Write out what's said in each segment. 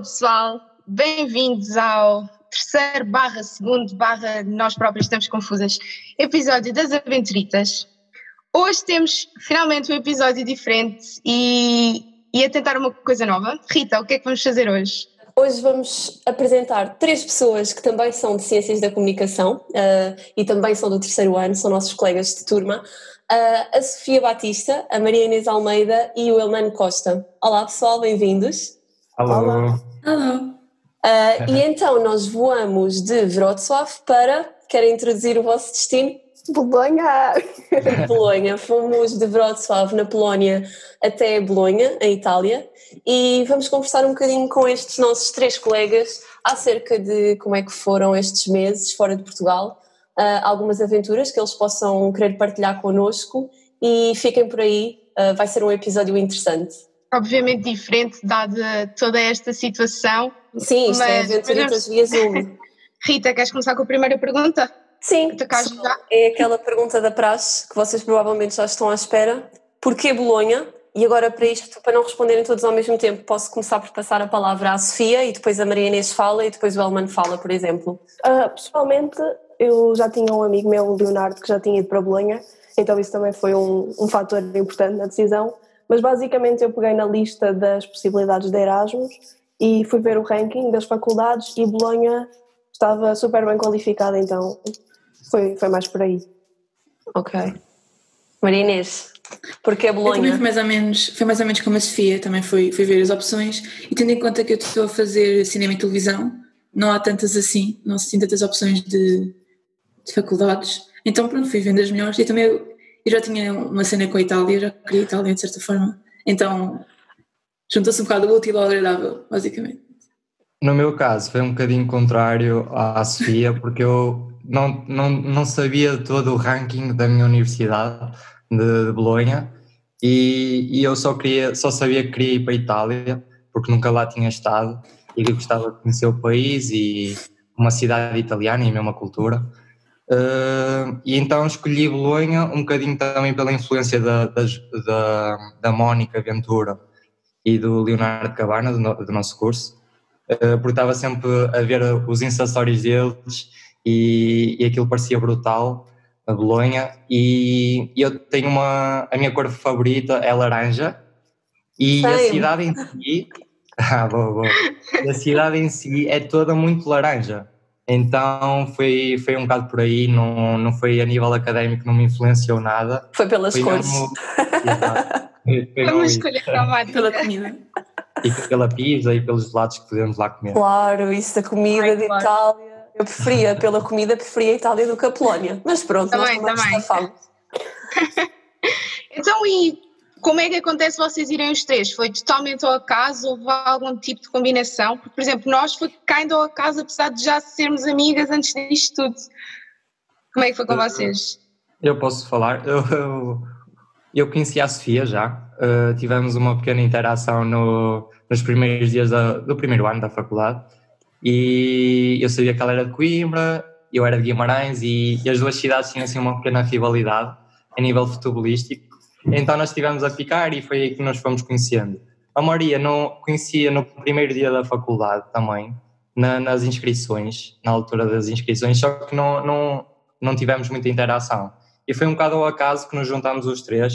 Alô pessoal, bem-vindos ao terceiro barra segundo barra nós próprios estamos confusas episódio das Aventuritas. Hoje temos finalmente um episódio diferente e, e a tentar uma coisa nova. Rita, o que é que vamos fazer hoje? Hoje vamos apresentar três pessoas que também são de Ciências da Comunicação uh, e também são do terceiro ano, são nossos colegas de turma. Uh, a Sofia Batista, a Maria Inês Almeida e o Elmano Costa. Olá pessoal, bem-vindos. Alô. Olá. Alô. Uh, e então nós voamos de Wrocław para. Querem introduzir o vosso destino? Bolonha! Bolonha. Fomos de Wrocław, na Polónia, até Bolonha, em Itália, e vamos conversar um bocadinho com estes nossos três colegas acerca de como é que foram estes meses fora de Portugal, uh, algumas aventuras que eles possam querer partilhar connosco e fiquem por aí, uh, vai ser um episódio interessante. Obviamente diferente, dada toda esta situação. Sim, isto é Mas- Aventuritas via Zoom. Rita, queres começar com a primeira pergunta? Sim, é aquela pergunta da praxe que vocês provavelmente já estão à espera. Porquê Bolonha? E agora para isto, para não responderem todos ao mesmo tempo, posso começar por passar a palavra à Sofia e depois a Maria Inês fala e depois o Elman fala, por exemplo. Ah, pessoalmente, eu já tinha um amigo meu, o Leonardo, que já tinha ido para Bolonha, então isso também foi um, um fator importante na decisão. Mas basicamente eu peguei na lista das possibilidades de Erasmus e fui ver o ranking das faculdades e Bolonha estava super bem qualificada, então foi, foi mais por aí. Ok. Maria Inês, porquê Eu também Bolonha? fui mais ou menos, foi mais ou menos como a Sofia, também fui, fui ver as opções e tendo em conta que eu estou a fazer cinema e televisão, não há tantas assim, não se tem tantas opções de, de faculdades, então pronto, fui vendo as melhores e também eu, já tinha uma cena com a Itália, eu já queria a Itália de certa forma, então juntou-se um bocado o útil ao agradável, basicamente. No meu caso, foi um bocadinho contrário à Sofia, porque eu não, não, não sabia todo o ranking da minha universidade de, de Bolonha e, e eu só, queria, só sabia que queria ir para a Itália, porque nunca lá tinha estado e gostava de conhecer o país e uma cidade italiana e a mesma cultura. Eh, e então escolhi Bolonha um bocadinho também pela influência da, das- da, da Mónica Ventura e do Leonardo Cabana, do, no- do nosso curso. Uh, porque estava sempre a ver os Insta Stories deles e, e aquilo parecia brutal, a Bolonha, e eu tenho uma, a minha cor favorita é laranja, e a cidade em si, ah, boa, boa. a cidade em si é toda muito laranja, então foi, foi um bocado por aí, não, não foi a nível académico, não me influenciou nada, Foi pelas foi cores. mesmo-. Foi- foi isso. escolher dramática. Pela comida. e pela pizza e pelos gelados que podemos lá comer. Claro, isso da comida Ai, de claro. Itália. Eu preferia, pela comida, preferia a Itália do que a Polónia. Mas pronto, nós Também, também também. Então, e como é que acontece vocês irem os três? Foi totalmente ao acaso? Houve algum tipo de combinação? Porque, por exemplo, nós foi kind ao acaso, apesar de já sermos amigas antes disto tudo. Como é que foi com vocês? Eu posso falar. Eu, eu, eu conheci a Sofia já. Uh, tivemos uma pequena interação no, nos primeiros dias da- do primeiro ano da faculdade. E eu sabia que ela era de Coimbra, eu era de Guimarães, e, e as duas cidades tinham assim uma pequena rivalidade a nível futebolístico. Então nós estivemos a ficar e foi aí que nos fomos conhecendo. A Maria não conhecia no primeiro dia da faculdade também, na- nas inscrições, na altura das inscrições, só que não, não, não tivemos muita interação. E foi um bocado ao acaso que nos juntámos os três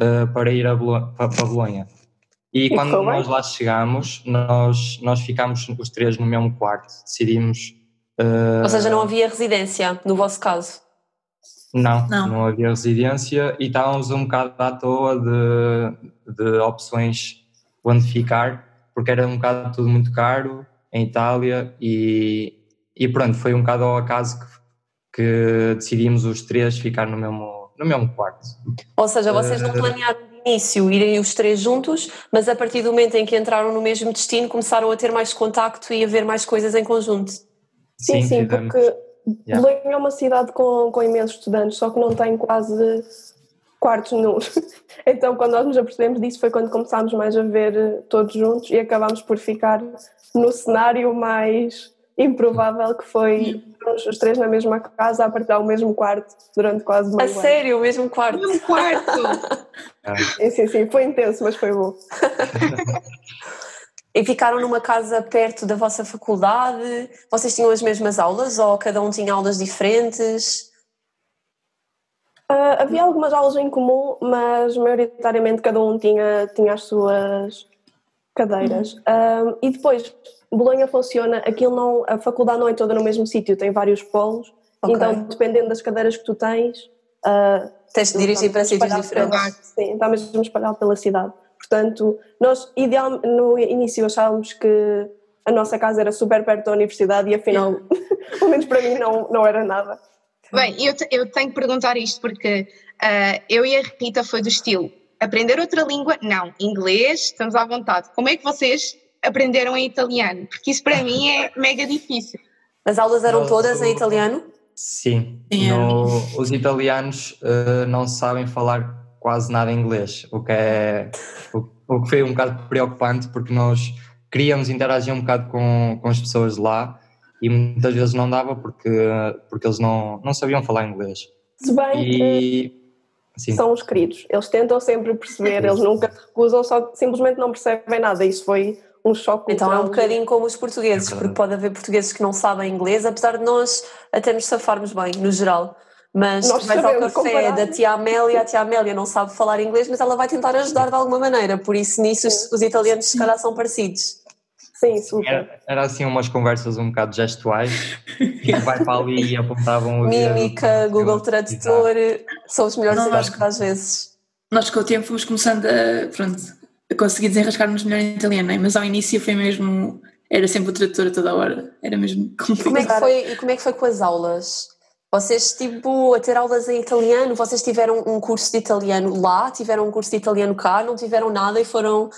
eh, para ir a Bolo- para, para Bolonha. E E quando nós lá chegámos, nós, nós ficámos os três no mesmo quarto, decidimos. eh, Ou seja, não havia residência, no vosso caso. Não, Não. não, havia residência e estávamos um bocado à toa de, de opções onde ficar, porque era um bocado tudo muito caro em Itália e, e pronto, foi um bocado ao acaso que, que decidimos os três ficar no mesmo, no mesmo quarto. Ou seja, vocês não Eh, planearam de início irem os três juntos, mas a partir do momento em que entraram no mesmo destino começaram a ter mais contacto e a ver mais coisas em conjunto. Sim, sim, fizemos- porque Yeah. Bolonha é uma cidade com, com imensos estudantes, só que não tem quase quartos nenhums. Então, quando nós nos apercebemos disso, foi quando começámos mais a ver eh, todos juntos e acabámos por ficar no cenário mais improvável que foi os, os três na mesma casa a partilhar o mesmo quarto durante quase A meio ano. sério, o mesmo quarto. Um quarto! Ah, Sim, sim, sim, foi intenso, mas foi bom. E ficaram numa casa perto da vossa faculdade? Vocês tinham as mesmas aulas ou cada um tinha aulas diferentes? Uh, havia algumas aulas em comum, mas maioritariamente cada um tinha, tinha as suas cadeiras. Uhum. Uh, e depois, Bolonha funciona, aquilo não, a faculdade não é toda no mesmo sítio, tem vários polos, okay. então dependendo das cadeiras que tu tens. Uh, Tens de dirigir para sítios diferentes. sim, está mesmo espalhado pela cidade. Portanto, nós ideal, no início achávamos que a nossa casa era super perto da universidade e afinal, pelo menos para mim, não, não era nada. Bem, eu, eu tenho que perguntar isto porque uh, eu e a Rita foi do estilo aprender outra língua? Não, inglês, estamos à vontade. Como é que vocês aprenderam em italiano? Porque isso para mim é mega difícil. As aulas eram todas em italiano? Sim, no, os italianos uh, não sabem falar quase nada inglês, o que, é, o, o, que foi um bocado preocupante porque nós queríamos interagir um bocado com, com as pessoas lá e muitas vezes não dava porque, porque eles não, não sabiam falar inglês. Se bem e, que são os queridos, eles tentam sempre perceber, eles nunca se recusam, só simplesmente não percebem nada. Isso foi um choque. Então é um bocadinho como os portugueses, é porque pode haver portugueses que não sabem inglês, apesar de nós até nos safarmos bem, no geral. Mas nós vais ao café comparar. da tia Amélia, a tia Amélia não sabe falar inglês, mas ela vai tentar ajudar de alguma maneira, por isso nisso os, os italianos se calhar são parecidos. Sim, super. Era, era, assim umas conversas um bocado gestuais, e vai para ali e apontavam o Mímica, Google Tradutor, são os melhores amigos às vezes. Nós com o tempo fomos começando a, pronto, consegui desenrascar-nos melhor em italiano, né? mas ao início foi mesmo. Era sempre o tradutor a toda hora, era mesmo complicado. Como é que foi, e como é que foi com as aulas? Vocês, tipo, a ter aulas em italiano, vocês tiveram um curso de italiano lá, tiveram um curso de italiano cá, não tiveram nada e foram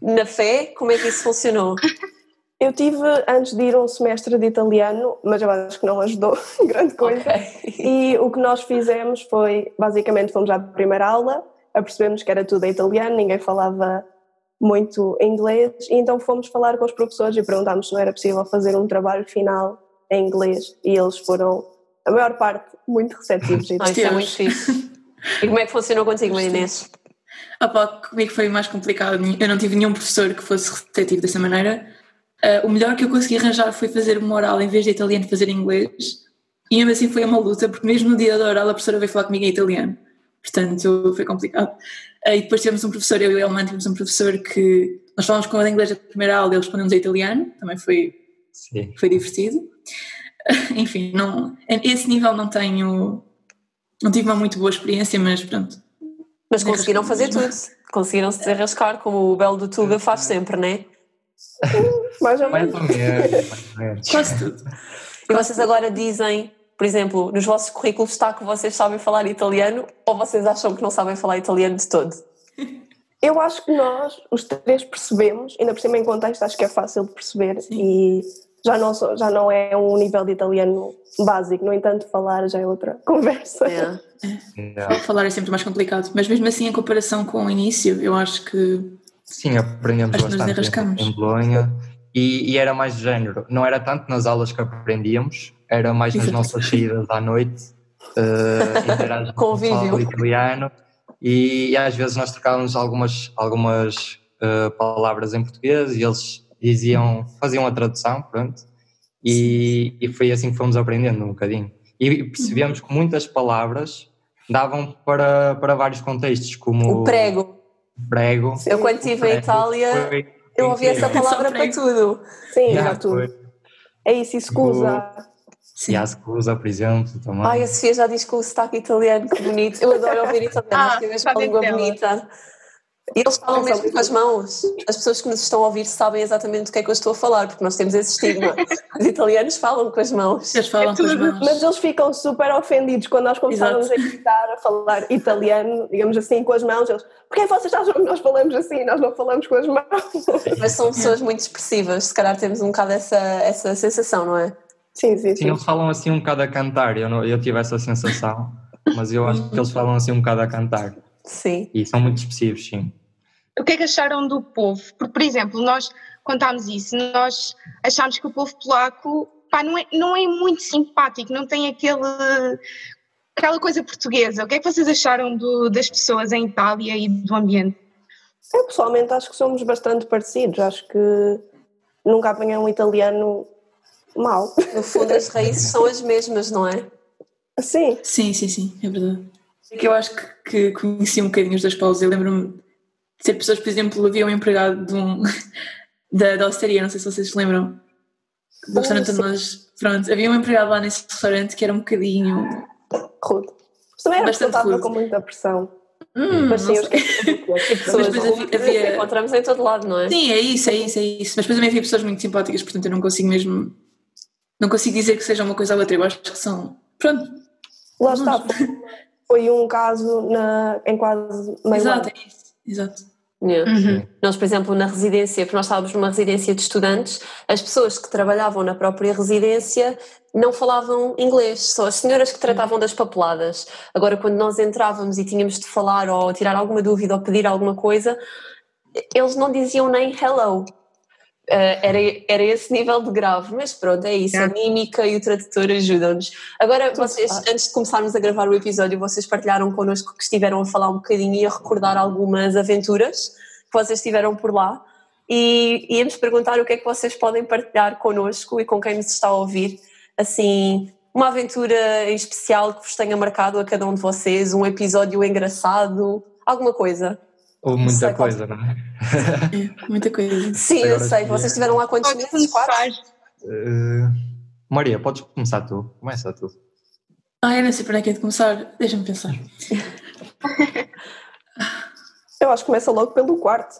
na fé? Como é que isso funcionou? Eu tive, antes de ir, um semestre de italiano, mas eu acho que não ajudou grande coisa. Okay. E o que nós fizemos foi, basicamente, fomos à primeira aula, apercebemos que era tudo em italiano, ninguém falava muito inglês, e então fomos falar com os professores e perguntámos se não era possível fazer um trabalho final em inglês, e eles foram, a maior parte, muito receptivos. Ah, isso é muito fixe. E como é que funcionou contigo, Inês? Ah pá, comigo foi mais complicado, eu não tive nenhum professor que fosse receptivo dessa maneira. Uh, o melhor que eu consegui arranjar foi fazer uma oral em vez de italiano fazer inglês, e mesmo assim foi uma luta, porque mesmo no dia da oral a professora veio falar comigo em italiano. Portanto, foi complicado. E depois tivemos um professor, eu e o Elman tivemos um professor que nós falamos com ele em inglês a primeira aula e ele respondeu-nos em italiano, também foi, Sim. foi divertido. Enfim, não, esse nível não tenho, não tive uma muito boa experiência, mas pronto. Mas conseguiram fazer tudo, conseguiram se desenrascar, como o Belo do Tuga faz sempre, não é? mais ou menos. Quase tudo. E vocês agora dizem por exemplo, nos vossos currículos está que vocês sabem falar italiano ou vocês acham que não sabem falar italiano de todo? Eu acho que nós, os três, percebemos, ainda por cima em contexto, acho que é fácil de perceber Sim. e já não, já não é um nível de italiano básico, no entanto, falar já é outra conversa. Yeah. É. Falar é sempre mais complicado, mas mesmo assim, em comparação com o início, eu acho que. Sim, aprendemos acho bastante em Bolonha e, e, era mais de género, não era tanto nas aulas que aprendíamos, era mais nas nossas saídas à noite, uh, com o italiano e, e, às vezes nós trocávamos algumas, algumas uh, palavras em português e eles diziam, faziam a tradução, pronto, e, e foi assim que fomos aprendendo um bocadinho. E percebemos que muitas palavras davam para, para vários contextos, como o prego. Prego. Eu quando estive em Itália, foi, eu ouvi essa palavra para tudo. Sim, para tudo. É isso, escusa. Sim. E a Scusa, por exemplo, também. Ai, a Sofia já diz com o sotaque italiano, que bonito. Eu adoro ouvir italiano, ah, com a língua bonita. E eles falam mesmo com as mãos. As pessoas que nos estão a ouvir sabem exatamente do que é que eu estou a falar, porque nós temos esse estigma. Os italianos falam com as mãos. Eles falam com as mãos. Mas eles ficam super ofendidos quando nós começamos Exato. a gritar, a falar italiano, digamos assim, com as mãos. Eles, porquê vocês acham que nós falamos assim? Nós não falamos com as mãos. Mas são pessoas muito expressivas, se calhar temos um bocado essa, essa sensação, não é? Sim, sim, sim. eles falam assim um bocado a cantar, eu, não, eu tive essa sensação, mas eu acho que eles falam assim um bocado a cantar. Sim. E são muito expressivos, sim. O que é que acharam do povo? Porque, por exemplo, nós contámos isso, nós achámos que o povo polaco pá, não, é, não é muito simpático, não tem aquele, aquela coisa portuguesa. O que é que vocês acharam do, das pessoas em Itália e do ambiente? Eu pessoalmente acho que somos bastante parecidos. Acho que nunca apanhei um italiano mau. No fundo, as raízes são as mesmas, não é? Sim. Sim, sim, sim, é verdade. É que eu acho que, que conheci um bocadinho os dois polos. Eu lembro-me de ser pessoas, por exemplo, havia um empregado de um, da, da não sei se vocês se lembram, do Ah, restaurante onde nós. Pronto, havia um empregado lá nesse restaurante que era um bocadinho. Rude. Mas também era estava com muita pressão. Hum, Mas sim, não eu sei. esqueci. E pessoas depois rudes havia- encontramos em todo lado, não é? Sim, é isso, é isso, é isso. Mas depois também havia pessoas muito simpáticas, portanto eu não consigo mesmo. Não consigo dizer que seja uma coisa ou outra. Eu acho que são. Pronto, Lá está. Foi, um caso na, em quase meio exato, ano. é isso. Exato. Yeah. Uhum. Nós, por exemplo, na residência, porque nós estávamos numa residência de estudantes, as pessoas que trabalhavam na própria residência não falavam inglês, só as senhoras que tratavam das papeladas. Agora, quando nós entrávamos e tínhamos de falar ou tirar alguma dúvida ou pedir alguma coisa, eles não diziam nem hello. Eh, era, era esse nível de grave, mas pronto, é isso, a Yeah. mímica e o tradutor ajudam-nos. Agora, Tudo vocês, faz. antes de começarmos a gravar o episódio, vocês partilharam connosco que estiveram a falar um bocadinho e a recordar algumas aventuras que vocês tiveram por lá e íamos perguntar o que é que vocês podem partilhar connosco e com quem nos está a ouvir, assim, uma aventura em especial que vos tenha marcado a cada um de vocês, um episódio engraçado, alguma coisa. Sei muita qual- coisa, não é? É, muita coisa. Sim, eu Agora sei, sim. vocês estiveram lá quantos meses? Quatro? Eh, Maria, podes começar tu. Começa tu. Ah, eu não sei para onde é que é de começar. Deixa-me pensar. Eu acho que começa logo pelo quarto.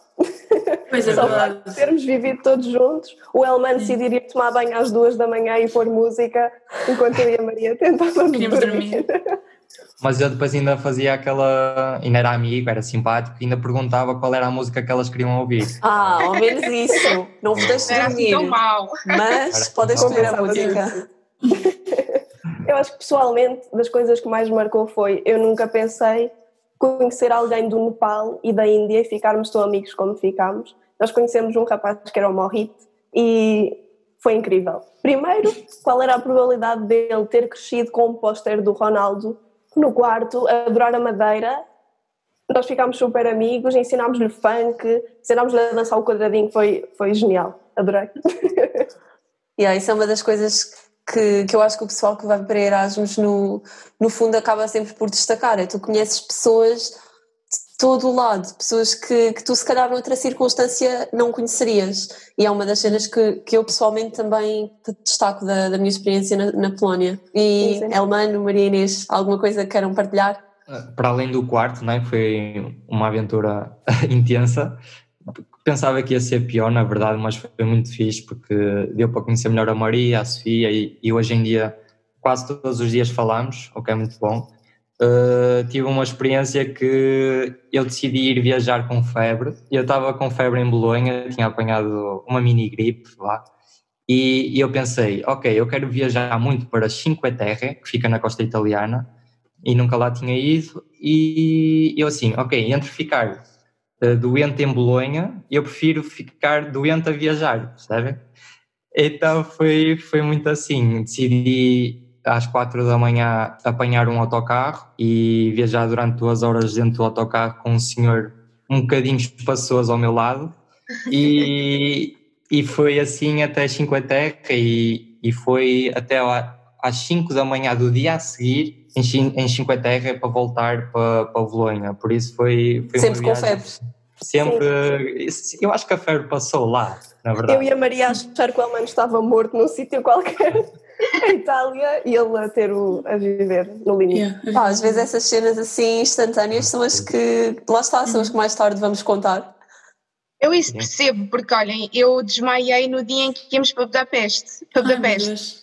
Pois é, Só verdade. para termos vivido todos juntos. O Elman decidir ir tomar banho às duas da manhã e pôr música, enquanto eu e a Maria tentávamos Queríamos dormir. Mas eu depois ainda fazia aquela. Ainda era amigo, era simpático, ainda perguntava qual era a música que elas queriam ouvir. Ah, ao menos isso. Não vos deixo Não era assim tão dormir, mau. mas podem escolher a música. Eu acho que pessoalmente, das coisas que mais me marcou foi eu nunca pensei conhecer alguém do Nepal e da Índia e ficarmos tão amigos como ficámos. Nós conhecemos um rapaz que era o Mohit e foi incrível. Primeiro, qual era a probabilidade dele ter crescido com um póster do Ronaldo no quarto, a adorar a madeira? Nós ficámos super amigos, ensinámos-lhe funk, ensinámos-lhe a dançar o quadradinho, foi, foi genial, adorei. Yeah, isso é uma das coisas que, que eu acho que o pessoal que vai para Erasmus no, no fundo acaba sempre por destacar, é tu conheces pessoas todo o lado, pessoas que, que tu se calhar noutra circunstância não conhecerias e é uma das cenas que, que eu pessoalmente também te destaco da, da minha experiência na, na Polónia. E Sim, sim. Elmano, Maria Inês, alguma coisa que queiram partilhar? Para além do quarto, não é? foi uma aventura intensa. Pensava que ia ser pior, na verdade, mas foi muito fixe porque deu para conhecer melhor a Maria, a Sofia e, e hoje em dia quase todos os dias falamos, o que é muito bom. Uh, tive uma experiência que eu decidi ir viajar com febre. Eu estava com febre em Bolonha, tinha apanhado uma mini gripe lá. E, e eu pensei, ok, eu quero viajar muito para Cinque Terre, que fica na costa italiana, e nunca lá tinha ido. E eu assim, ok, entre ficar uh, doente em Bolonha, eu prefiro ficar doente a viajar, percebem? Então foi, foi muito assim, decidi às quatro da manhã apanhar um autocarro e viajar durante duas horas dentro do autocarro com um senhor um bocadinho espaçoso ao meu lado e, e foi assim até Cinque Terre e, e foi até lá, às 5 da manhã do dia a seguir em, em Cinque Terre para voltar para, para Bolonha, por isso foi, foi Sempre com febre. Sempre, eu acho que a febre passou lá, na verdade. Eu e a Maria achar que o Elman estava morto num sítio qualquer em Itália e ele a ter o, a viver no limite. Yeah, Pá, às vezes essas cenas assim instantâneas são as que, lá está, são as que mais tarde vamos contar. Eu isso percebo, porque olhem, eu desmaiei no dia em que íamos para Budapeste. Para Ai, meu Budapeste. Deus.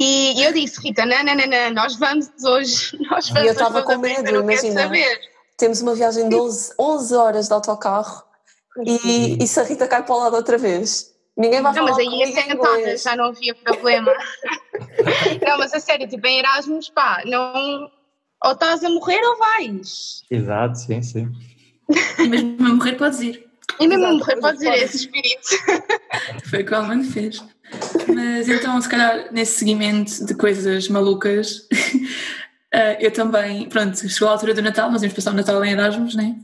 E eu disse, Rita, não, não, não, não, nós vamos hoje, nós E vamos eu hoje estava com medo, eu imagina. saber. Temos uma viagem de 11, 11 horas de autocarro e, e se a Rita cai para o lado outra vez? Ninguém vai Não, falar mas aí ia sentada, inglês. já não havia problema. não, mas a sério, tipo, em Erasmus, pá, não. Ou estás a morrer ou vais. Exato, sim, sim. E mesmo a morrer podes ir. E mesmo a morrer, mas pode dizer pode. esse espírito. Foi o que o Alman fez. Mas então, se calhar, nesse seguimento de coisas malucas, eh, eu também, pronto, chegou a altura do Natal, nós íamos passar o Natal em Erasmus, né?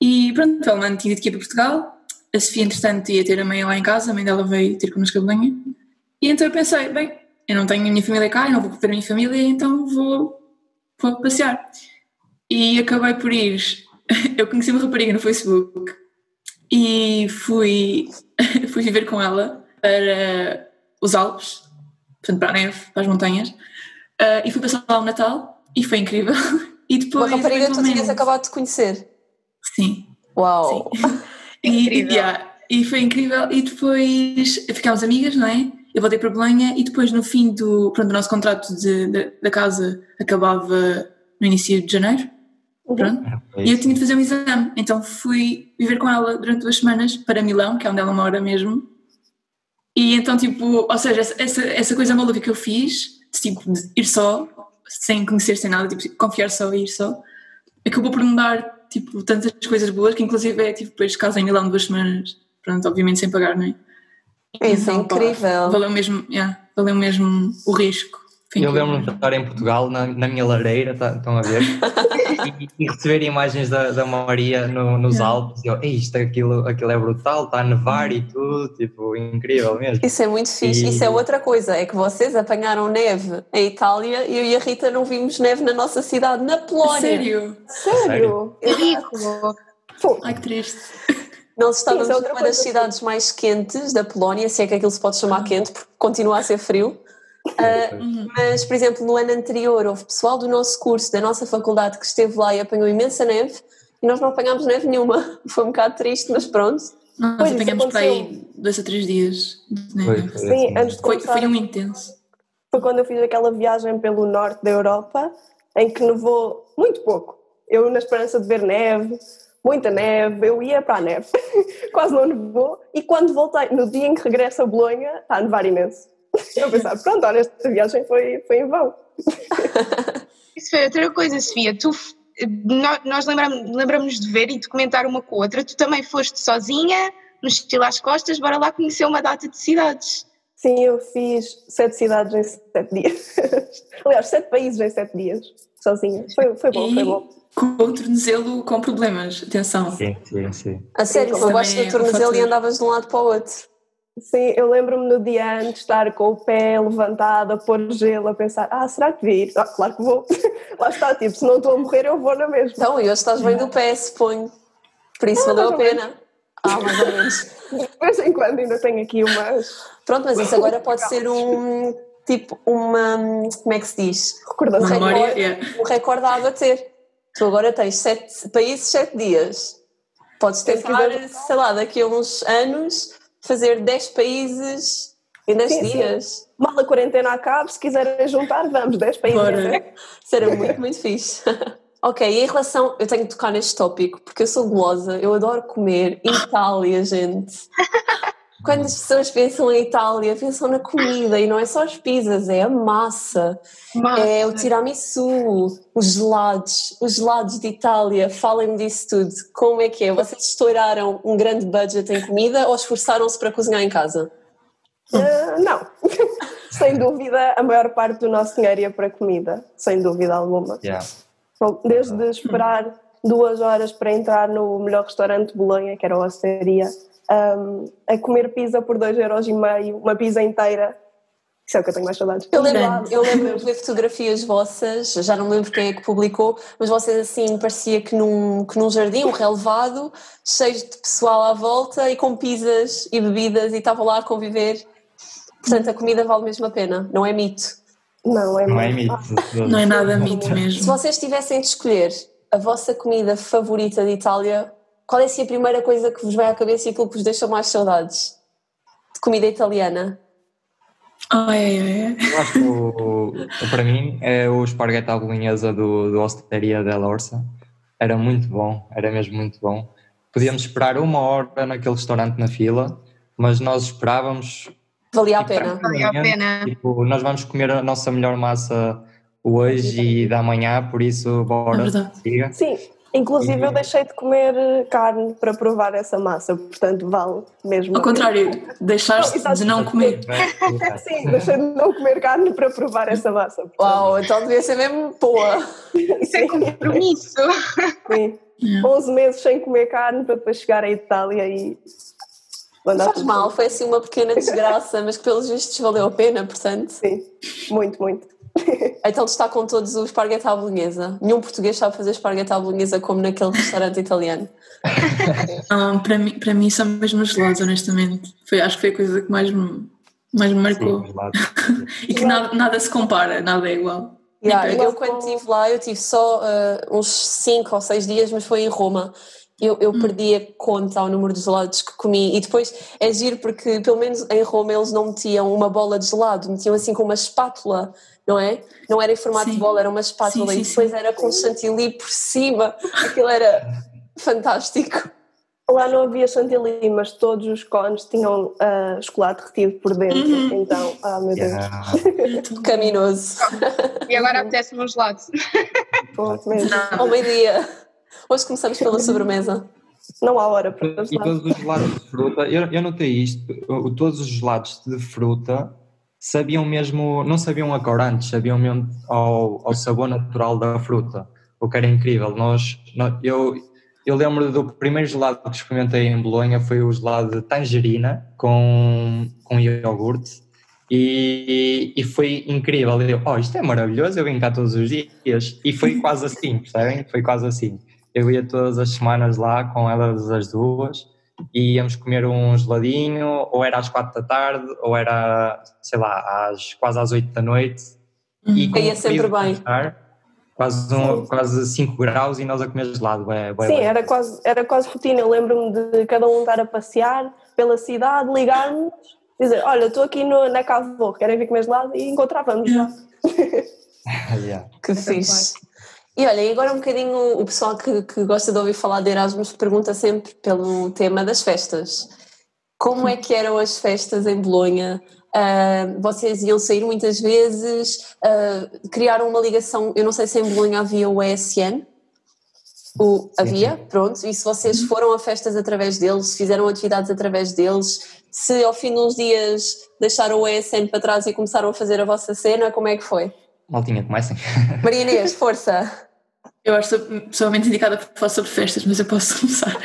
E pronto, a Almana tinha ido aqui para Portugal, a Sofia, entretanto, ia ter a mãe lá em casa, a mãe dela veio ter connosco a Belém. E então eu pensei, bem, eu não tenho a minha família cá, eu não vou ver a minha família, então vou, vou passear. E acabei por ir, eu conheci uma rapariga no Facebook e fui, fui viver com ela para os Alpes, portanto para a neve, para as montanhas, uh, e fui passar lá o Natal e foi incrível. E depois, uma rapariga que tu tinhas acabado de conhecer? Sim. Uau! Sim. E, yeah, e foi incrível. E depois ficámos amigas, não é? Eu voltei para Belém e depois no fim do, pronto, o nosso contrato de, de, da casa acabava no início de janeiro. Uhum. Pronto. É e eu tinha de fazer um exame, então fui viver com ela durante duas semanas para Milão, que é onde ela mora mesmo. E então, tipo, ou seja, essa, essa coisa maluca que eu fiz, de, tipo, de ir só, sem conhecer, sem nada, tipo, confiar só e ir só, acabou por me dar, tipo, tantas coisas boas que inclusive é, tipo, depois casa em Milão duas semanas, pronto, obviamente sem pagar, não é? Isso é então, é incrível. Valeu mesmo, yeah, valeu mesmo o risco. Eu lembro-me de estar em Portugal, na, na minha lareira, tá, estão a ver? e, e, receber imagens da, da Maria no, nos yeah. Alpes, e eu, isto, aquilo, aquilo é brutal, está a nevar e tudo, tipo, incrível mesmo. Isso é muito fixe, e... isso é outra coisa, é que vocês apanharam neve em Itália e eu e a Rita não vimos neve na nossa cidade, na Polónia. Sério? Sério? Ridículo. Ai que triste. Nós estávamos Sim, é numa das cidades mais quentes da Polónia, se é que aquilo se pode chamar quente, porque continua a ser frio. Uh, mas, por exemplo, no ano anterior houve pessoal do nosso curso, da nossa faculdade, que esteve lá e apanhou imensa neve e nós não apanhámos neve nenhuma. Foi um bocado triste, mas pronto. Nós pois apanhámos para aí dois a três dias de neve. Foi, Sim, antes de foi, foi um intenso. Foi quando eu fiz aquela viagem pelo norte da Europa, em que nevou muito pouco. Eu, na esperança de ver neve, muita neve, eu ia para a neve, quase não nevou, e quando voltei, no dia em que regresso a Bolonha, está a nevar imenso. Eu pensar, pronto, olha, esta viagem foi, foi em vão. Isso foi outra coisa, Sofia. Tu, nós lembramos, lembramos de ver e de comentar uma com a outra. Tu também foste sozinha, no estilo às costas, bora lá conhecer uma data de cidades. Sim, eu fiz sete cidades em sete dias. Aliás, sete países em sete dias, sozinha. Foi, foi bom, e foi bom. Com o tornozelo com problemas, atenção. Sim, sim, sim. A sério, eu gosto do tornozelo e andavas de um lado para o outro. Sim, eu lembro-me no dia antes de estar com o pé levantado, a pôr gelo, a pensar, ah, será que vir? Ah, claro que vou. Lá está, tipo, se não estou a morrer, eu vou na mesma. Então, e hoje estás bem do pé, suponho. Por isso ah, valeu a pena. Ah, mais ou menos. De vez em quando ainda tenho aqui umas. Pronto, mas isso agora pode ser um tipo uma. Como é que se diz? Recordação. Um recorde, um recorde a abater. Tu agora tens sete países, sete dias. Podes tentar, sei lá, daqui a uns anos fazer 10 países em 10 sim, dias. Sim. Mal a quarentena acabe, se quiserem juntar, vamos, 10 países. Bora. Será muito, muito fixe. ok, e em relação, eu tenho que tocar neste tópico, porque eu sou gulosa, eu adoro comer. Itália, gente. Quando as pessoas pensam em Itália, pensam na comida e não é só as pizzas, é a massa, massa. é o tiramisu, os gelados, os gelados de Itália. Falem-me disso tudo. Como é que é? Vocês estouraram um grande budget em comida ou esforçaram-se para cozinhar em casa? Uh, não, sem dúvida, a maior parte do nosso dinheiro ia para comida, sem dúvida alguma. Yeah. Desde esperar duas horas para entrar no melhor restaurante de Bolonha, que era a Osteria um, a comer pizza por 2,5€, uma pizza inteira. Isso é o que eu tenho mais saudades. Eu lembro, eu lembro de ver fotografias vossas, já não me lembro quem é que publicou, mas vocês assim parecia que num, que num jardim, um relevado, cheio de pessoal à volta e com pizzas e bebidas e estavam lá a conviver. Portanto, a comida vale mesmo a pena, não é mito. Não é, não é mito. Não é nada mito mesmo. Se vocês tivessem de escolher a vossa comida favorita de Itália, qual é assim a primeira coisa que vos vem à cabeça e aquilo que vos deixa mais saudades de comida italiana? Ai, ai, Eu acho que o, para mim é o esparguete à bolonhesa do, do Osteria della Orsa. Era muito bom, era mesmo muito bom. Podíamos esperar uma hora naquele restaurante na fila, mas nós esperávamos. Valia a pena. Valia a pena. Tipo, nós vamos comer a nossa melhor massa hoje e da manhã, por isso bora. É Sim, Inclusive, eu deixei de comer eh, carne para provar essa massa, portanto, vale mesmo. Ao contrário, deixaste Não, de não comer. Sim, deixei de não comer carne para provar essa massa. portanto, Uau, então devia ser mesmo boa. Isso é compromisso. Sim. Yeah. 11 meses sem comer carne para depois chegar à Itália e. Mandar faz tudo. mal, foi assim uma pequena desgraça, mas que pelos vistos valeu a pena, portanto. Sim, muito, muito. Então destacam todos o esparguete à bolonhesa. Nenhum português sabe fazer esparguete à bolonhesa como naquele restaurante italiano. Ah, para, mim, para mim são mesmo os gelados, honestamente. Foi, acho que foi a coisa que mais me, mais me marcou. Sim. E que nada, nada se compara, nada é igual. Yeah, Nem eu quando estive lá, eu tive só ah, uns 5 ou 6 dias, mas foi em Roma. Eu, eu perdi a conta ao número de gelados que comi e depois é giro porque pelo menos em Roma eles não metiam uma bola de gelado, metiam assim com uma espátula, não é? Não era em formato Sim. de bola, era uma espátula Sim, e depois sim. era com chantilly por cima. Aquilo era fantástico. Lá não havia chantilly, mas todos os cones tinham ah, chocolate retido por dentro. Uhum. Então, ah, meu Deus. Yeah. Caminoso. E agora apetece-me um gelado. Pô, mesmo. Ao meio-dia. Hoje começamos pela sobremesa. Não há hora para E passar. todos os gelados de fruta, eu, eu notei isto, o- todos os gelados de fruta sabiam mesmo, não sabiam a corantes, sabiam mesmo ao, ao sabor natural da fruta, o que era incrível. Nós, nó- eu, eu lembro do primeiro gelado que experimentei em Bolonha foi o gelado de tangerina com, com iogurte e, e foi incrível. Eu, oh, isto é maravilhoso, eu vim cá todos os dias. E foi quase assim, percebem? Foi quase assim. Eu ia todas as semanas lá com elas as duas e íamos comer um geladinho, ou era às quatro da tarde, ou era, sei lá, às, quase às oito da noite. E Uhum. com Caía sempre bem. Quase, um, quase 5 graus e nós a comer gelado. É, bué Sim, bem. era quase, era quase rotina. Eu lembro-me de cada um estar a passear pela cidade, ligar-nos, dizer: Olha, estou aqui no, na Cavo, querem vir comer gelado? E encontrávamos lá. Yeah. Que fixe. E olha, e agora um bocadinho o pessoal que, que gosta de ouvir falar de Erasmus pergunta sempre pelo tema das festas. Como é que eram as festas em Bolonha? Ah, vocês iam sair muitas vezes? Ah, criaram uma ligação, eu não sei se em Bolonha havia o ESN. O, havia, pronto, e se vocês foram a festas através deles, se fizeram atividades através deles, se ao fim de uns dias deixaram o ESN para trás e começaram a fazer a vossa cena, como é que foi? Maltinha, comecem. Maria Inês, força! Eu acho que sou pessoalmente indicada para falar sobre festas, mas eu posso começar.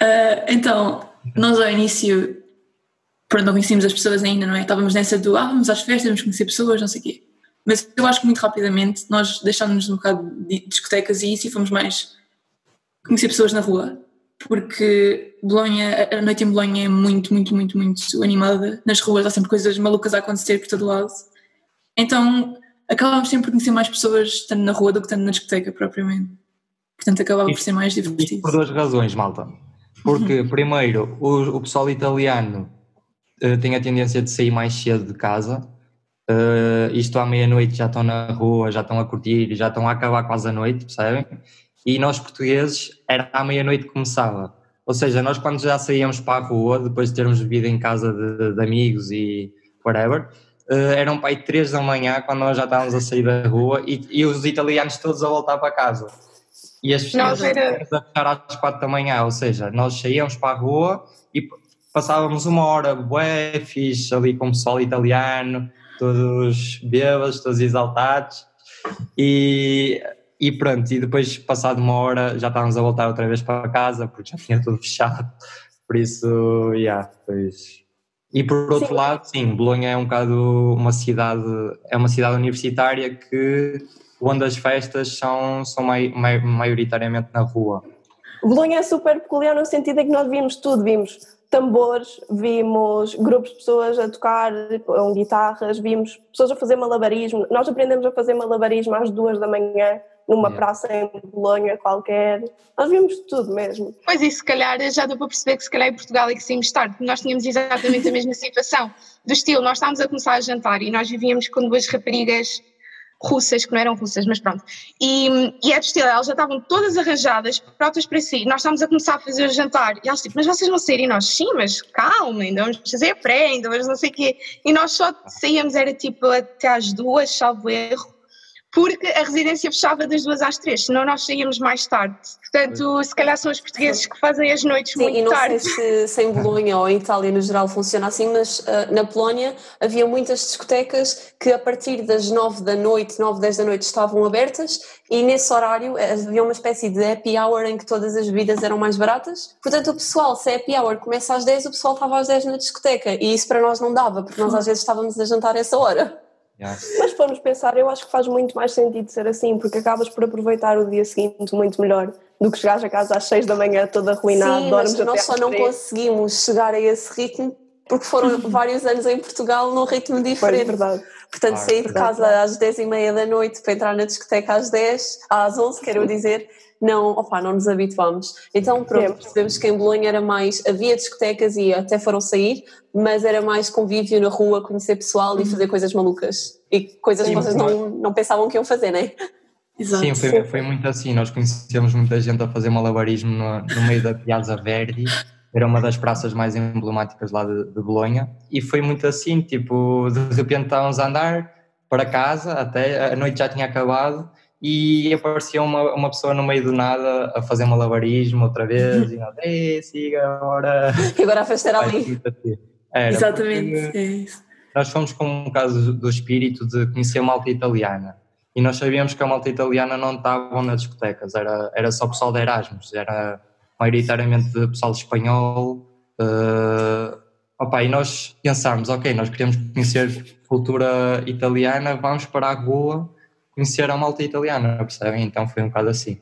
Ah, então, nós ao início, pronto, não conhecíamos as pessoas ainda, não é? Estávamos nessa do, ah, vamos às festas, vamos conhecer pessoas, não sei o quê. Mas eu acho que muito rapidamente nós deixámos-nos um bocado de discotecas e isso e fomos mais conhecer pessoas na rua. Porque Bolonha, a noite em Bolonha é muito, muito, muito, muito animada. Nas ruas há sempre coisas malucas a acontecer por todo lado. Então acabámos sempre por conhecer mais pessoas estando na rua do que estando na discoteca propriamente. Portanto, acabava por ser mais Isto divertido. por duas razões, malta. Porque, primeiro, o, o pessoal italiano eh, tem a tendência de sair mais cedo de casa. Eh, isto à meia-noite já estão na rua, já estão a curtir, já estão a acabar quase a noite, percebem? E nós portugueses, era à meia-noite que começava. Ou seja, nós quando já saíamos para a rua, depois de termos bebido em casa de, de amigos e whatever, eh, eram para aí três da manhã quando nós já estávamos a sair da rua e, e os italianos todos a voltar para casa. E as festas era- a fechar às quatro da manhã, ou seja, nós saíamos para a rua e passávamos uma hora bué fixe ali com o pessoal italiano, todos bêbados, todos exaltados. E, e pronto, e depois passado uma hora já estávamos a voltar outra vez para casa porque já tinha tudo fechado, por isso, yeah, pois... E por outro Sim. lado, sim, Bolonha é um bocado uma cidade, é uma cidade universitária que onde as festas são, são mai, mai, maioritariamente na rua. Bolonha é super peculiar no sentido em que nós vimos tudo, vimos tambores, vimos grupos de pessoas a tocar com guitarras, vimos pessoas a fazer malabarismo. Nós aprendemos a fazer malabarismo às duas da manhã numa Yeah. praça em Bolonha qualquer. Nós vimos tudo mesmo. Pois e se calhar já deu para perceber que se calhar em Portugal é que saímos tarde, porque nós tínhamos exatamente a mesma situação. Do estilo, nós estávamos a começar a jantar e nós vivíamos com duas raparigas russas, que não eram russas, mas pronto. E, e é do estilo, elas já estavam todas arranjadas, prontas para sair. Nós estávamos a começar a fazer o jantar e elas tipo, mas vocês vão sair? E nós, sim, mas calma, ainda vamos fazer a pré, ainda vamos não sei o quê. E nós só saíamos, era tipo até às duas, salvo erro, porque a residência fechava das duas às três, senão nós saíamos mais tarde. Portanto, se calhar são os portugueses que fazem as noites Sim, muito e não tarde. sei se, se em Bolonha ou em Itália no geral funciona assim, mas ah, na Polónia havia muitas discotecas que a partir das 9 da noite, 9, 10 da noite estavam abertas e nesse horário eh, havia uma espécie de happy hour em que todas as bebidas eram mais baratas. Portanto, o pessoal, se a happy hour começa às 10, o pessoal estava às 10 na discoteca e isso para nós não dava, porque nós às vezes estávamos a jantar a essa hora. Mas se formos pensar, eu acho que faz muito mais sentido ser assim, porque acabas por aproveitar o dia seguinte muito melhor do que chegares a casa às 6 da manhã todo arruinado, Sim, dormes mas nós só não conseguimos chegar a esse ritmo porque foram vários anos em Portugal num ritmo Pois, é diferente. verdade. Portanto, Claro, sair de verdade. casa às 10 e meia da noite para entrar na discoteca às 10, às 11, quero dizer, não, opa, não nos habituámos. Então, pronto, Sim. percebemos que em Bolonha era mais, havia discotecas e até foram sair, mas era mais convívio na rua, conhecer pessoal e fazer coisas malucas. E coisas que Sim, vocês não, não pensavam que iam fazer, não é? Exato. Sim, foi, foi muito assim. Nós conhecemos muita gente a fazer malabarismo no, no meio da Piazza Verdi, era uma das praças mais emblemáticas lá de, de Bolonha, e foi muito assim: tipo, de repente estávamos a andar para casa, até a noite já tinha acabado, e aparecia uma, uma pessoa no meio do nada a fazer malabarismo outra vez, e "Ei, siga agora. E agora a festa era ali. Assim. Era, Exatamente. porque- É isso. nós fomos com um caso do espírito de conhecer malta italiana e nós sabíamos que a malta italiana não estavam nas discotecas, era, era só pessoal de Erasmus, era maioritariamente de pessoal espanhol. eh, opa, e nós pensámos, ok, nós queremos conhecer cultura italiana, vamos para a rua conhecer a malta italiana, percebem? Então foi um bocado assim.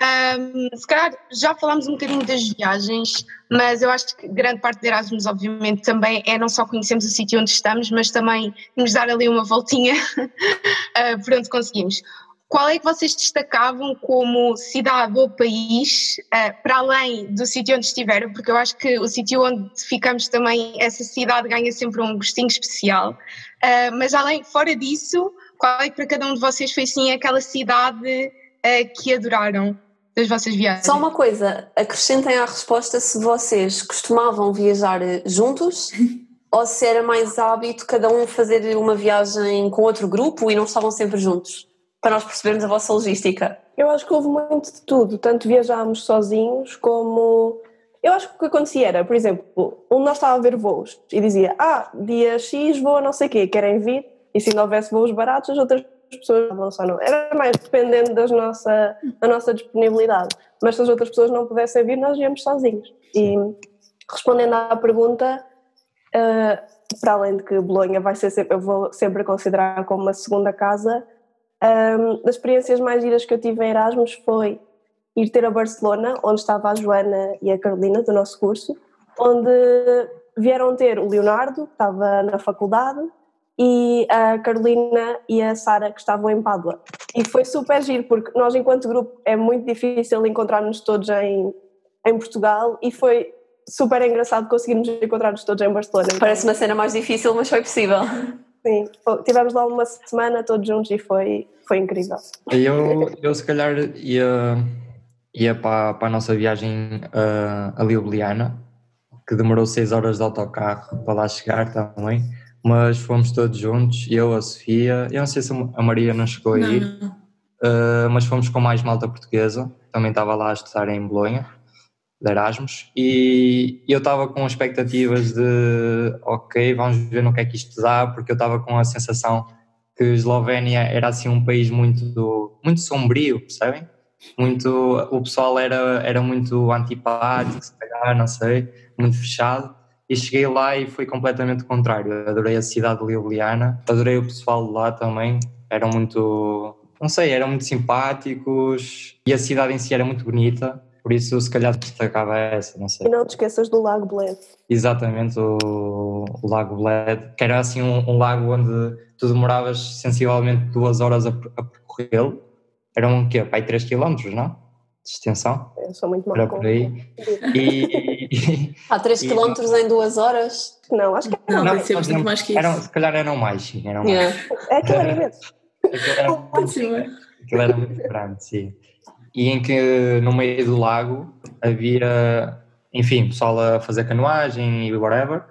Ahm, se calhar já falámos um bocadinho das viagens, mas eu acho que grande parte de Erasmus, obviamente, também é não só conhecermos o sítio onde estamos, mas também nos dar ali uma voltinha ah, por onde conseguimos. Qual é que vocês destacavam como cidade ou país, ah, para além do sítio onde estiveram? Porque eu acho que o sítio onde ficamos também, essa cidade ganha sempre um gostinho especial. Ah, mas além, fora disso, qual é que para cada um de vocês foi assim aquela cidade ah, que adoraram das vossas viagens? Só uma coisa, acrescentem à resposta se vocês costumavam viajar eh, juntos ou se era mais hábito cada um fazer uma viagem com outro grupo e não estavam sempre juntos, para nós percebermos a vossa logística. Eu acho que houve muito de tudo, tanto viajámos sozinhos como. Eu acho que o que acontecia era, por exemplo, um de nós estava a ver voos e dizia: Ah, dia X vou a não sei o quê, querem vir? E se não houvesse voos baratos, as outras pessoas não só não. Era mais dependendo das nossa, da nossa disponibilidade. Mas se as outras pessoas não pudessem vir, nós íamos sozinhos. E respondendo à pergunta, ah, para além de que Bolonha vai ser sempre, eu vou sempre considerar como uma segunda casa, um, das experiências mais giras que eu tive em Erasmus foi ir ter a Barcelona, onde estava a Joana e a Carolina do nosso curso, onde vieram ter o Leonardo, que estava na faculdade, e a Carolina e a Sara, que estavam em Pádua. E foi super giro, porque nós, enquanto grupo, é muito difícil encontrar-nos todos em, em Portugal, e foi super engraçado conseguirmos encontrar-nos todos em Barcelona. Parece uma cena mais difícil, mas foi possível. Sim, tivemos lá uma semana todos juntos e foi, foi incrível. Eu, eu se calhar ia, ia para, para a nossa viagem ah, a Ljubljana, que demorou seis horas de autocarro para lá chegar também, mas fomos todos juntos, eu, a Sofia, eu não sei se a Maria não chegou a ir, não. ah, mas fomos com mais malta portuguesa, também estava lá a estudar em Bolonha, de Erasmus, e eu estava com expectativas de, ok, vamos ver no que é que isto dá, porque eu estava com a sensação que a Eslovénia era assim um país muito, muito sombrio, percebem? Muito, o pessoal era, era muito antipático, se calhar, não sei, muito fechado. E cheguei lá e foi completamente contrário. Adorei a cidade de Ljubljana, adorei o pessoal de lá também, eram muito, não sei, eram muito simpáticos e a cidade em si era muito bonita, por isso se calhar destacava essa, não sei. E não te esqueças do Lago Bled. Exatamente, o, o Lago Bled, que era assim um, um lago onde tu demoravas sensivelmente duas horas a, a percorrê-lo. Eram o quê? Pai 3 km, não? De extensão, Eu sou muito mal por com aí. E, e- Há 3 E- km em duas horas. Não, acho que é Não, não, nós bastante não- mais que isso. eram, se calhar eram mais, sim, eram mais. Yeah. é aquilo era imenso. Mas- aquilo era muito grande, sim. E em que no meio do lago havia, enfim, pessoal a fazer canoagem e whatever,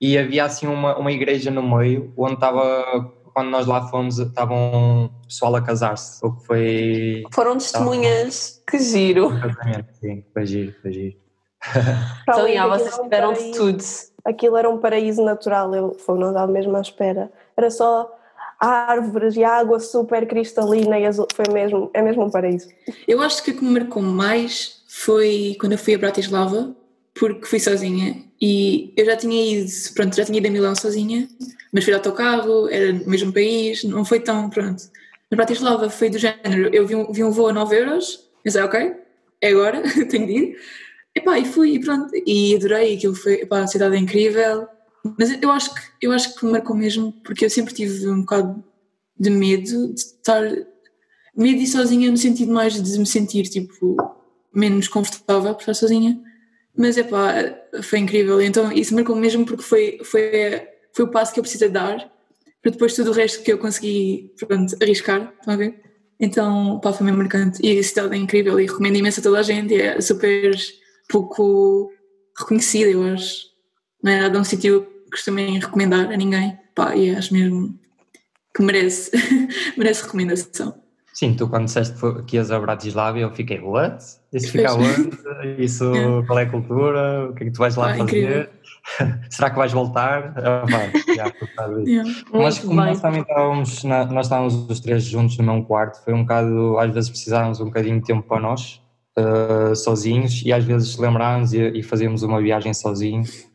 e havia assim uma, uma igreja no meio onde estava quando nós lá fomos estavam pessoal a casar-se, o que foi Foram testemunhas, que giro. casamento, sim, foi giro, foi giro. Então, já, vocês era um tiveram de tudo. Aquilo era um paraíso natural, eu foi, não estava mesmo à espera. Era só árvores e água super cristalina e azul, foi mesmo, é mesmo um paraíso. Eu acho que o que me marcou mais foi quando eu fui a Bratislava, porque fui sozinha e eu já tinha ido, pronto, já tinha ido a Milão sozinha, mas fui de autocarro, era no mesmo país, não foi tão, pronto. Mas Bratislava foi do género, eu vi um, vi um voo a 9 euros, pensei, ok, é agora, tenho de ir. Epá, e fui, e pronto, e adorei, aquilo foi, epá, a cidade é incrível, mas eu acho que, eu acho que marcou mesmo, porque eu sempre tive um bocado de medo de estar, medo de ir sozinha no sentido mais de me sentir, tipo, menos confortável por estar sozinha, mas é pá, foi incrível. Então isso marcou mesmo porque foi, foi, foi o passo que eu precisei dar para depois tudo o resto que eu consegui pronto, arriscar. Estão a ver? Então pá, foi mesmo marcante. E a cidade é incrível e recomendo imenso a toda a gente. É super pouco reconhecida, eu acho. Não é nada um sítio que costumem recomendar a ninguém. Pá, e acho mesmo que merece, merece recomendação. Sim, tu quando disseste que ias a Bratislava eu fiquei, what? Isso fica onde? Isso, É. qual é a cultura? O que é que tu vais lá Ah, fazer? Será que vais voltar? Ah, vai, já. Yeah. Mas como bem. nós também estávamos, na- nós estávamos os três juntos no mesmo quarto, foi um bocado, às vezes precisávamos um bocadinho de tempo para nós, eh, sozinhos, e às vezes lembrávamos e, e fazíamos uma viagem sozinhos,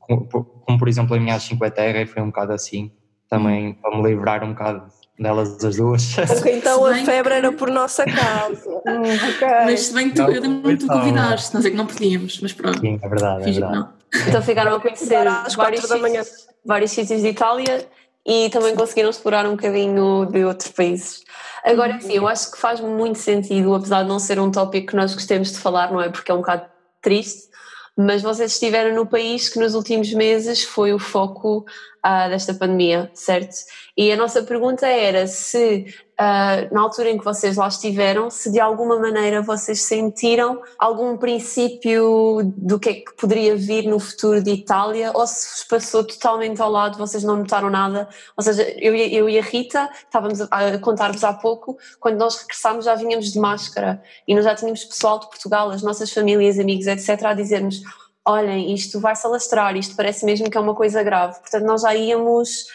como, como, por exemplo a minha às 5 é terra, e foi um bocado assim, também para me livrar um bocado delas as duas. Então a febre que- era por nossa causa. Hum, ok. Mas se bem que tu, Não, eu lembro-me de tu convidaste, não sei que não podíamos, mas pronto, Sim, é verdade, é verdade. Então ficaram a conhecer Às vários quatro da manhã. sítios, vários sítios de Itália e também conseguiram explorar um bocadinho de outros países. Agora sim, eu acho que faz muito sentido, apesar de não ser um tópico que nós gostemos de falar, não é? Porque é um bocado triste, mas vocês estiveram no país que nos últimos meses foi o foco ah, desta pandemia, certo? E a nossa pergunta era se, ah, na altura em que vocês lá estiveram, se de alguma maneira vocês sentiram algum princípio do que é que poderia vir no futuro de Itália ou se vos passou totalmente ao lado, vocês não notaram nada. Ou seja, eu, e- eu e a Rita estávamos a, contar-vos há pouco, quando nós regressámos já vínhamos de máscara e nós já tínhamos pessoal de Portugal, as nossas famílias, amigos, etc., a dizer-nos: olhem, isto vai se alastrar, isto parece mesmo que é uma coisa grave. Portanto, nós já íamos,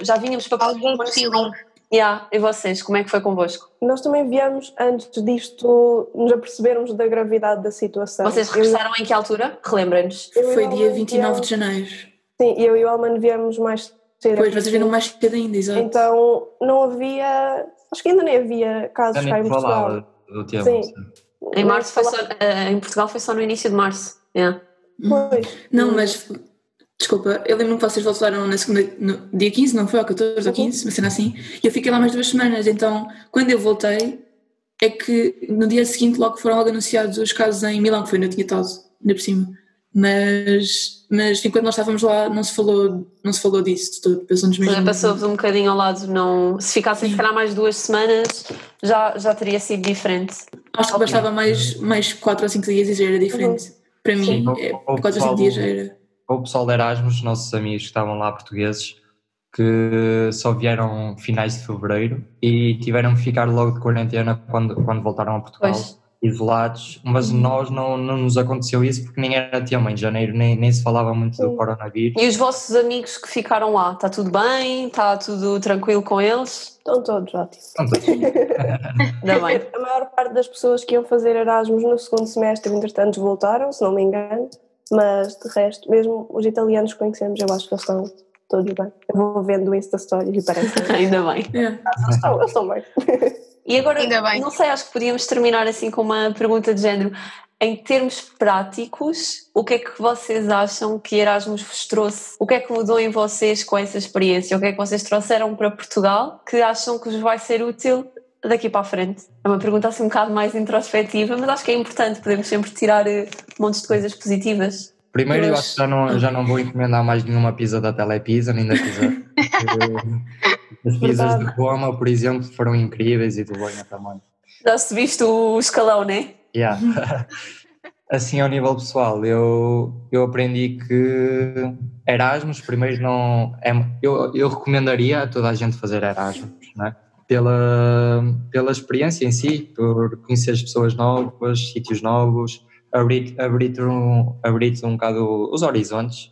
já vínhamos para Algum feeling. Yeah, e vocês, como é que foi convosco? Nós também viemos antes disto nos apercebermos da gravidade da situação. Vocês Eu- regressaram em que altura? Relembrem-nos. eu Foi dia Alman 29 de viemos- janeiro. Sim, eu e o Alman viemos mais cedo. Depois vocês viram mais cedo ainda, exato. Então não havia. Acho que ainda nem havia casos cá em Portugal. falava do tema. Sim. sim. Em março foi só, eh, em Portugal foi só no início de março. Yeah. Pois. Não, mas desculpa, eu lembro-me que vocês voltaram na segunda, no dia 15, não foi? Ou 14 ou 15, uma cena assim. E eu fiquei lá mais duas semanas, então quando eu voltei, é que no dia seguinte logo foram logo anunciados os casos em Milão, que foi onde eu tinha estado, ainda por cima. Mas, mas enquanto nós estávamos lá não se falou, não se falou disso de todo, seja, mesmo. Passou-vos um bocadinho ao lado, não, se ficassem se calhar mais duas semanas já, já teria sido diferente. Acho que bastava mais, mais 4 ou 5 dias e já era diferente. Para mim, Sim, o- o 4 ou 5 pessoal- dias já era. O pessoal de Erasmus, nossos amigos que estavam lá portugueses, que só vieram finais de fevereiro e tiveram que ficar logo de quarentena quando, quando voltaram a Portugal, Pois. isolados, mas Uhum. nós não, não nos aconteceu isso porque nem era tema, em janeiro nem, nem se falava muito do coronavírus. E os vossos amigos que ficaram lá, está tudo bem? Está tudo tranquilo com eles? Estão todos ótimos. Pronto, Ainda bem. A maior parte das pessoas que iam fazer Erasmus no segundo semestre, entretanto, voltaram, se não me engano. Mas de resto, mesmo os italianos que conhecemos, eu acho que eles estão todos bem. Eu vou vendo Insta Stories e parece que Ainda bem. É. eles estão, eles estão bem. E agora, Ainda bem. não sei, acho que podíamos terminar assim com uma pergunta de género. Em termos práticos, o que é que vocês acham que Erasmus vos trouxe? O que é que mudou em vocês com essa experiência? O que é que vocês trouxeram para Portugal que acham que vos vai ser útil daqui para a frente? É uma pergunta assim um bocado mais introspectiva, mas acho que é importante, podemos sempre tirar eh, montes de coisas positivas. Primeiro, eu acho que já não, já não vou encomendar mais nenhuma pizza da Telepizza, nem da pizza. As pizzas de Roma, por exemplo, foram incríveis e do Bolonha também. Já subiste o escalão, não é? Yeah. assim ao nível pessoal, eu, eu aprendi que Erasmus, primeiro não é, eu, eu recomendaria a toda a gente fazer Erasmus, né? pela, pela experiência em si, por conhecer as pessoas novas, sítios novos, abrir-te abrir um, abrir um bocado os horizontes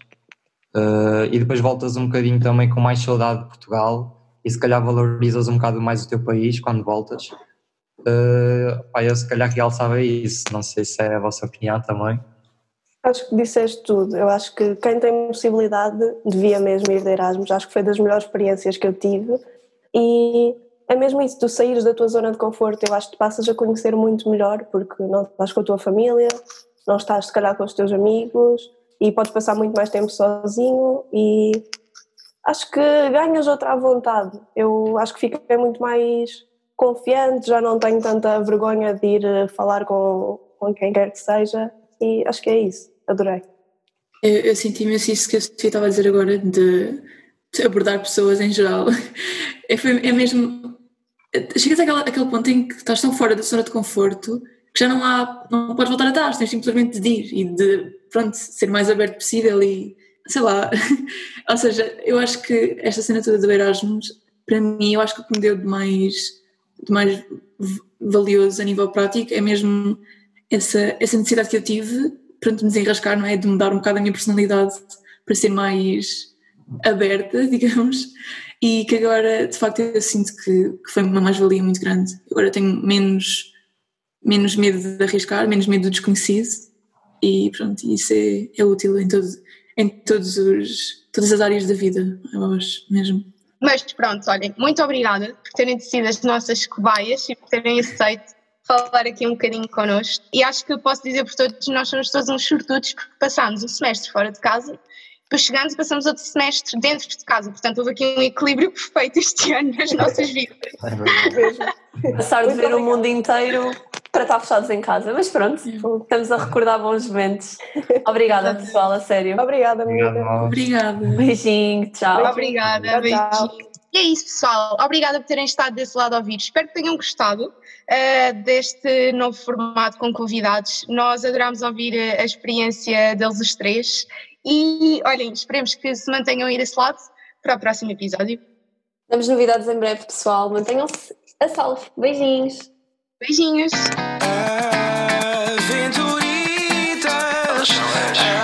uh, e depois voltas um bocadinho também com mais saudade de Portugal e se calhar valorizas um bocado mais o teu país quando voltas Uh, pá, eu se calhar realçava isso, não sei se é a vossa opinião também. Acho que disseste tudo. Eu acho que quem tem possibilidade devia mesmo ir de Erasmus. Acho que foi das melhores experiências que eu tive. E é mesmo isso, tu saíres da tua zona de conforto, eu acho que passas a conhecer muito melhor, porque não estás com a tua família, não estás se calhar com os teus amigos e podes passar muito mais tempo sozinho e acho que ganhas outra vontade. Eu acho que fica muito mais confiante, já não tenho tanta vergonha de ir eh, falar com, com quem quer que seja e acho que é isso, adorei. Eu, eu senti imenso isso que Sofia estava a dizer agora, de, de abordar pessoas em geral. É, é mesmo. Chegas àquele, àquele ponto em que estás tão fora da zona de conforto que já não há. não podes voltar atrás, tens simplesmente de ir e de, pronto, ser mais aberto possível e. sei lá. Ou seja, eu acho que esta cena toda do Erasmus, para mim, eu acho que o que me deu de mais de mais valioso a nível prático é mesmo essa, essa necessidade que eu tive para me desenrascar, não é? De mudar um bocado a minha personalidade para ser mais aberta, digamos, e que agora de facto eu sinto que, que foi uma mais-valia muito grande. Agora tenho menos, menos medo de arriscar, menos medo do desconhecido e pronto, isso é, é útil em, todo, em todos os, todas as áreas da vida, eu acho mesmo. Mas pronto, olhem, muito obrigada por terem sido as nossas cobaias e por terem aceito falar aqui um bocadinho connosco. E acho que posso dizer por todos, nós somos todos uns sortudos porque passámos um semestre fora de casa, depois chegamos e passamos outro semestre dentro de casa. Portanto, houve aqui um equilíbrio perfeito este ano nas nossas vidas. É Passar de ver o mundo inteiro para estar fechados em casa, mas pronto, estamos a recordar bons momentos. Obrigada, pessoal, a sério. Obrigada, amiga. Obrigada. Beijinho, tchau. Obrigada, beijinho. E é isso, pessoal. Obrigada por terem estado desse lado a ouvir. Espero que tenham gostado uh, deste novo formato com convidados. Nós adorámos ouvir a, a experiência deles os três. E olhem, esperemos que se mantenham aí desse lado para o próximo episódio. Damos novidades em breve, pessoal. Mantenham-se a salvo. Beijinhos. Beijinhos. Aventuritas. Aventuritas.